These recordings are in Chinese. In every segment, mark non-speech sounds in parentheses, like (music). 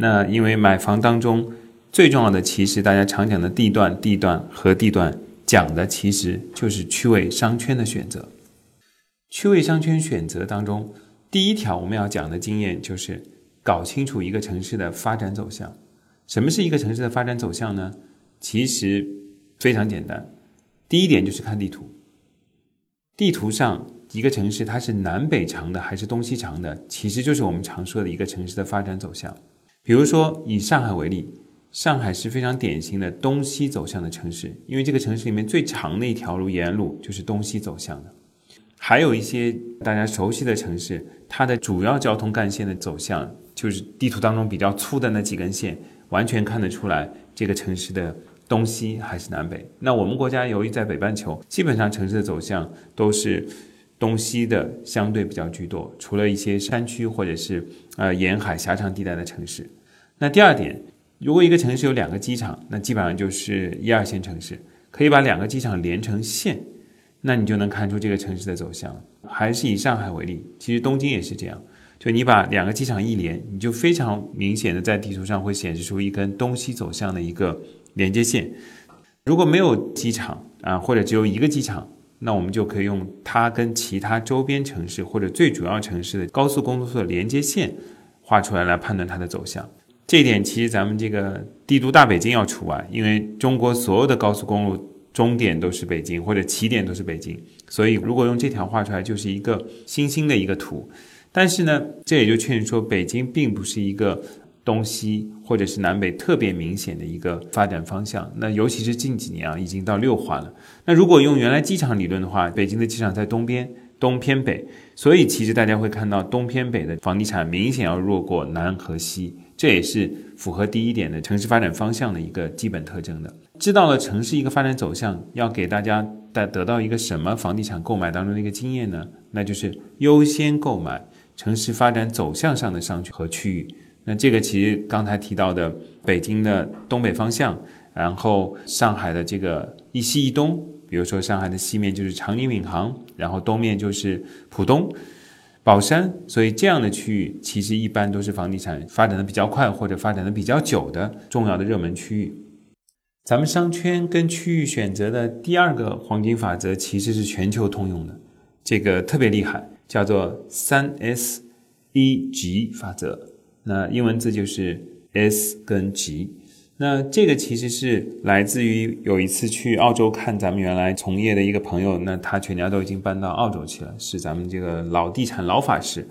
那因为买房当中最重要的，其实大家常讲的地段、地段和地段，讲的其实就是区位商圈的选择。区位商圈选择当中，第一条我们要讲的经验就是搞清楚一个城市的发展走向。什么是一个城市的发展走向呢？其实非常简单，第一点就是看地图。地图上一个城市它是南北长的还是东西长的，其实就是我们常说的一个城市的发展走向。比如说以上海为例，上海是非常典型的东西走向的城市，因为这个城市里面最长的一条路沿路就是东西走向的。还有一些大家熟悉的城市，它的主要交通干线的走向就是地图当中比较粗的那几根线，完全看得出来这个城市的东西还是南北。那我们国家由于在北半球，基本上城市的走向都是东西的相对比较居多，除了一些山区或者是呃沿海狭长地带的城市。那第二点，如果一个城市有两个机场，那基本上就是一二线城市，可以把两个机场连成线。那你就能看出这个城市的走向。还是以上海为例，其实东京也是这样。就你把两个机场一连，你就非常明显的在地图上会显示出一根东西走向的一个连接线。如果没有机场啊，或者只有一个机场，那我们就可以用它跟其他周边城市或者最主要城市的高速公路的连接线画出来，来判断它的走向。这一点其实咱们这个帝都大北京要除外，因为中国所有的高速公路。终点都是北京，或者起点都是北京，所以如果用这条画出来，就是一个新兴的一个图。但是呢，这也就确认说，北京并不是一个东西或者是南北特别明显的一个发展方向。那尤其是近几年啊，已经到六环了。那如果用原来机场理论的话，北京的机场在东边，东偏北，所以其实大家会看到东偏北的房地产明显要弱过南和西。这也是符合第一点的城市发展方向的一个基本特征的。知道了城市一个发展走向，要给大家带得到一个什么房地产购买当中的一个经验呢？那就是优先购买城市发展走向上的商圈和区域。那这个其实刚才提到的北京的东北方向，然后上海的这个一西一东，比如说上海的西面就是长宁闵行，然后东面就是浦东。宝山，所以这样的区域其实一般都是房地产发展的比较快或者发展的比较久的重要的热门区域。咱们商圈跟区域选择的第二个黄金法则其实是全球通用的，这个特别厉害，叫做三 S 一 G 法则。那英文字就是 S 跟 G。那这个其实是来自于有一次去澳洲看咱们原来从业的一个朋友，那他全家都已经搬到澳洲去了，是咱们这个老地产老法师，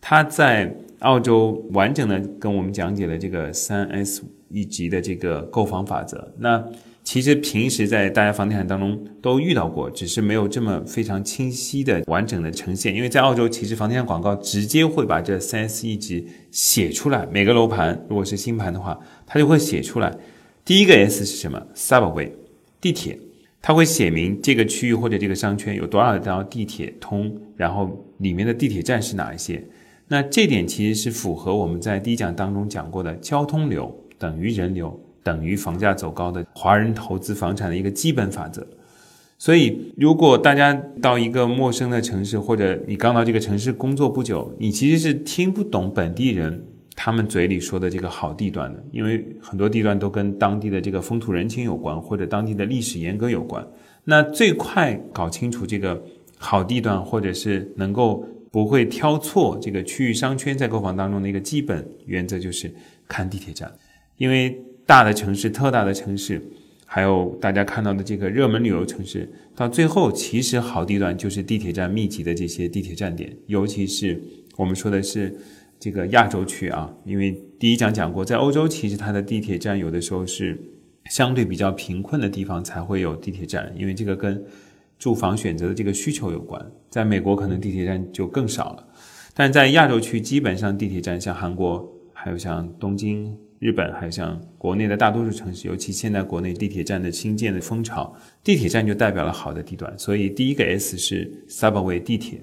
他在澳洲完整的跟我们讲解了这个三 S 一级的这个购房法则。那其实平时在大家房地产当中都遇到过，只是没有这么非常清晰的完整的呈现。因为在澳洲，其实房地产广告直接会把这三 S 一级写出来，每个楼盘如果是新盘的话，它就会写出来。第一个 S 是什么？Subway，地铁，它会写明这个区域或者这个商圈有多少条地铁通，然后里面的地铁站是哪一些。那这点其实是符合我们在第一讲当中讲过的交通流等于人流。等于房价走高的华人投资房产的一个基本法则。所以，如果大家到一个陌生的城市，或者你刚到这个城市工作不久，你其实是听不懂本地人他们嘴里说的这个好地段的，因为很多地段都跟当地的这个风土人情有关，或者当地的历史严格有关。那最快搞清楚这个好地段，或者是能够不会挑错这个区域商圈在购房当中的一个基本原则，就是看地铁站，因为。大的城市、特大的城市，还有大家看到的这个热门旅游城市，到最后其实好地段就是地铁站密集的这些地铁站点，尤其是我们说的是这个亚洲区啊，因为第一讲讲过，在欧洲其实它的地铁站有的时候是相对比较贫困的地方才会有地铁站，因为这个跟住房选择的这个需求有关。在美国可能地铁站就更少了，但在亚洲区基本上地铁站像韩国，还有像东京。日本还有像国内的大多数城市，尤其现在国内地铁站的新建的风潮，地铁站就代表了好的地段。所以第一个 S 是 Subway 地铁，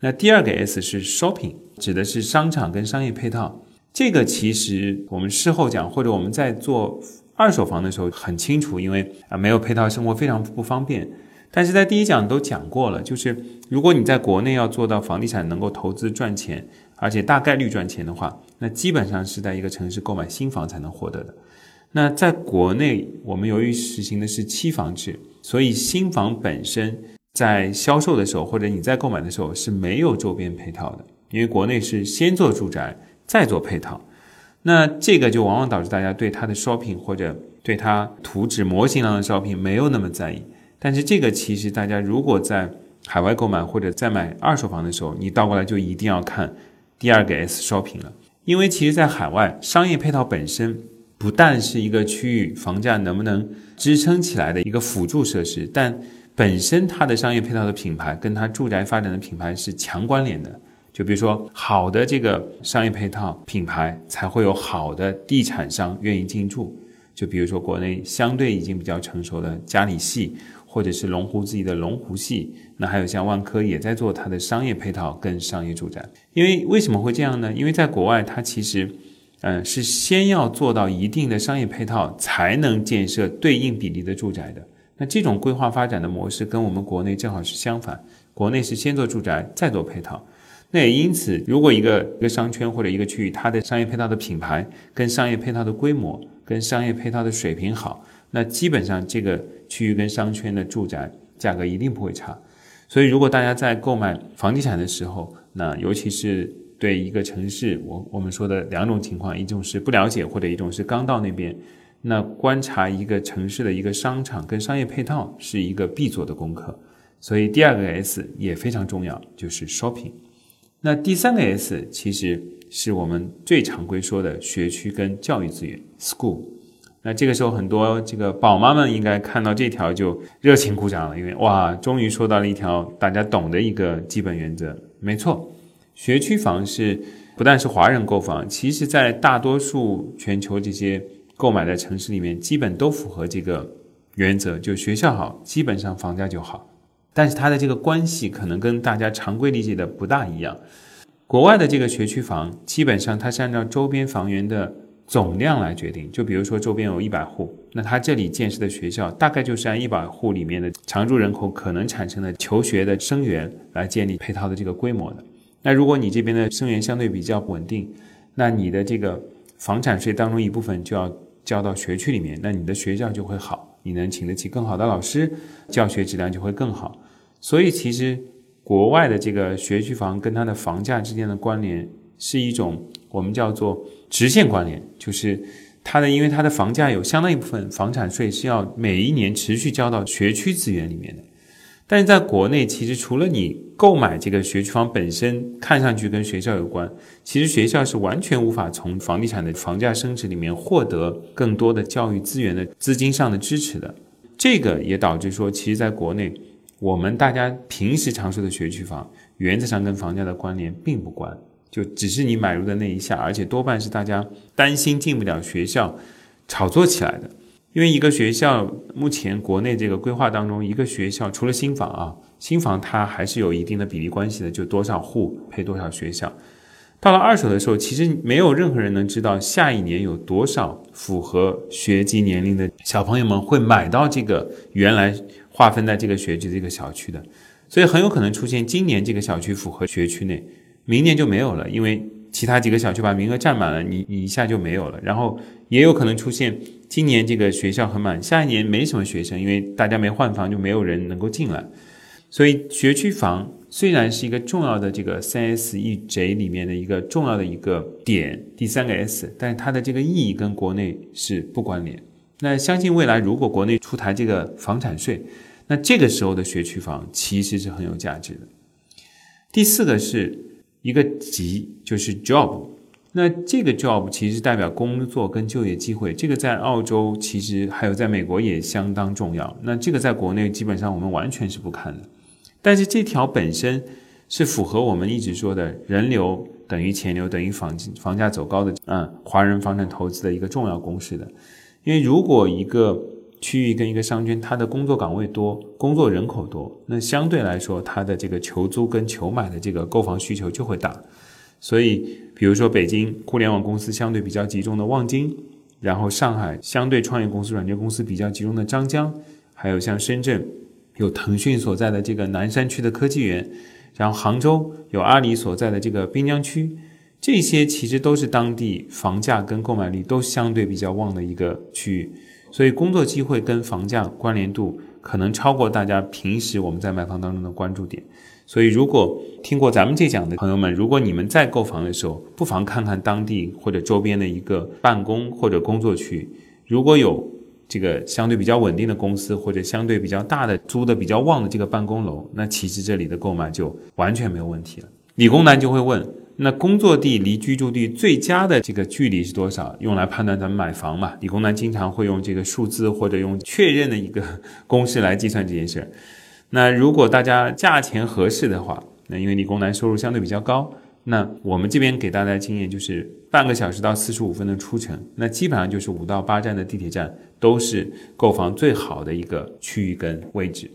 那第二个 S 是 Shopping，指的是商场跟商业配套。这个其实我们事后讲，或者我们在做二手房的时候很清楚，因为啊没有配套，生活非常不方便。但是在第一讲都讲过了，就是如果你在国内要做到房地产能够投资赚钱。而且大概率赚钱的话，那基本上是在一个城市购买新房才能获得的。那在国内，我们由于实行的是期房制，所以新房本身在销售的时候或者你在购买的时候是没有周边配套的，因为国内是先做住宅再做配套。那这个就往往导致大家对它的 shopping 或者对它图纸模型上的 shopping 没有那么在意。但是这个其实大家如果在海外购买或者在买二手房的时候，你倒过来就一定要看第二个 S shopping 了，因为其实，在海外商业配套本身不但是一个区域房价能不能支撑起来的一个辅助设施，但本身它的商业配套的品牌跟它住宅发展的品牌是强关联的。就比如说，好的这个商业配套品牌，才会有好的地产商愿意进驻。就比如说，国内相对已经比较成熟的嘉里系，或者是龙湖自己的龙湖系，那还有像万科也在做它的商业配套跟商业住宅。因为为什么会这样呢？因为在国外，它其实，嗯，是先要做到一定的商业配套，才能建设对应比例的住宅的。那这种规划发展的模式跟我们国内正好是相反，国内是先做住宅，再做配套。那也因此，如果一个一个商圈或者一个区域，它的商业配套的品牌跟商业配套的规模跟商业配套的水平好，那基本上这个区域跟商圈的住宅价格一定不会差。所以，如果大家在购买房地产的时候，那尤其是对一个城市，我我们说的两种情况，一种是不了解，或者一种是刚到那边，那观察一个城市的一个商场跟商业配套是一个必做的功课。所以，第二个 S 也非常重要，就是 shopping。那第三个 S 其实是我们最常规说的学区跟教育资源 （school）。那这个时候，很多这个宝妈们应该看到这条就热情鼓掌了，因为哇，终于说到了一条大家懂的一个基本原则。没错，学区房是不但是华人购房，其实在大多数全球这些购买的城市里面，基本都符合这个原则，就学校好，基本上房价就好。但是它的这个关系可能跟大家常规理解的不大一样。国外的这个学区房，基本上它是按照周边房源的总量来决定。就比如说周边有一百户，那它这里建设的学校大概就是按一百户里面的常住人口可能产生的求学的生源来建立配套的这个规模的。那如果你这边的生源相对比较稳定，那你的这个房产税当中一部分就要交到学区里面，那你的学校就会好。你能请得起更好的老师，教学质量就会更好。所以，其实国外的这个学区房跟它的房价之间的关联是一种我们叫做直线关联，就是它的，因为它的房价有相当一部分房产税是要每一年持续交到学区资源里面的。但是在国内，其实除了你购买这个学区房本身看上去跟学校有关，其实学校是完全无法从房地产的房价升值里面获得更多的教育资源的资金上的支持的。这个也导致说，其实在国内，我们大家平时常说的学区房，原则上跟房价的关联并不关，就只是你买入的那一下，而且多半是大家担心进不了学校，炒作起来的。因为一个学校目前国内这个规划当中，一个学校除了新房啊，新房它还是有一定的比例关系的，就多少户配多少学校。到了二手的时候，其实没有任何人能知道下一年有多少符合学籍年龄的小朋友们会买到这个原来划分在这个学区这个小区的，所以很有可能出现今年这个小区符合学区内，明年就没有了，因为其他几个小区把名额占满了，你你一下就没有了，然后也有可能出现。今年这个学校很满，下一年没什么学生，因为大家没换房，就没有人能够进来。所以学区房虽然是一个重要的这个三 S E J 里面的一个重要的一个点，第三个 S，但是它的这个意义跟国内是不关联。那相信未来如果国内出台这个房产税，那这个时候的学区房其实是很有价值的。第四个是一个级，就是 job。那这个 job 其实代表工作跟就业机会，这个在澳洲其实还有在美国也相当重要。那这个在国内基本上我们完全是不看的，但是这条本身是符合我们一直说的人流等于钱流等于房房价走高的嗯华人房产投资的一个重要公式的。因为如果一个区域跟一个商圈它的工作岗位多，工作人口多，那相对来说它的这个求租跟求买的这个购房需求就会大。所以，比如说北京互联网公司相对比较集中的望京，然后上海相对创业公司、软件公司比较集中的张江，还有像深圳有腾讯所在的这个南山区的科技园，然后杭州有阿里所在的这个滨江区，这些其实都是当地房价跟购买力都相对比较旺的一个区域，所以工作机会跟房价关联度可能超过大家平时我们在买房当中的关注点。所以，如果听过咱们这讲的朋友们，如果你们在购房的时候，不妨看看当地或者周边的一个办公或者工作区，如果有这个相对比较稳定的公司，或者相对比较大的租的比较旺的这个办公楼，那其实这里的购买就完全没有问题了。理工男就会问，那工作地离居住地最佳的这个距离是多少？用来判断咱们买房嘛？理工男经常会用这个数字或者用确认的一个 (laughs) 公式来计算这件事。那如果大家价钱合适的话，那因为理工男收入相对比较高，那我们这边给大家的经验就是半个小时到四十五分的出城，那基本上就是五到八站的地铁站都是购房最好的一个区域跟位置。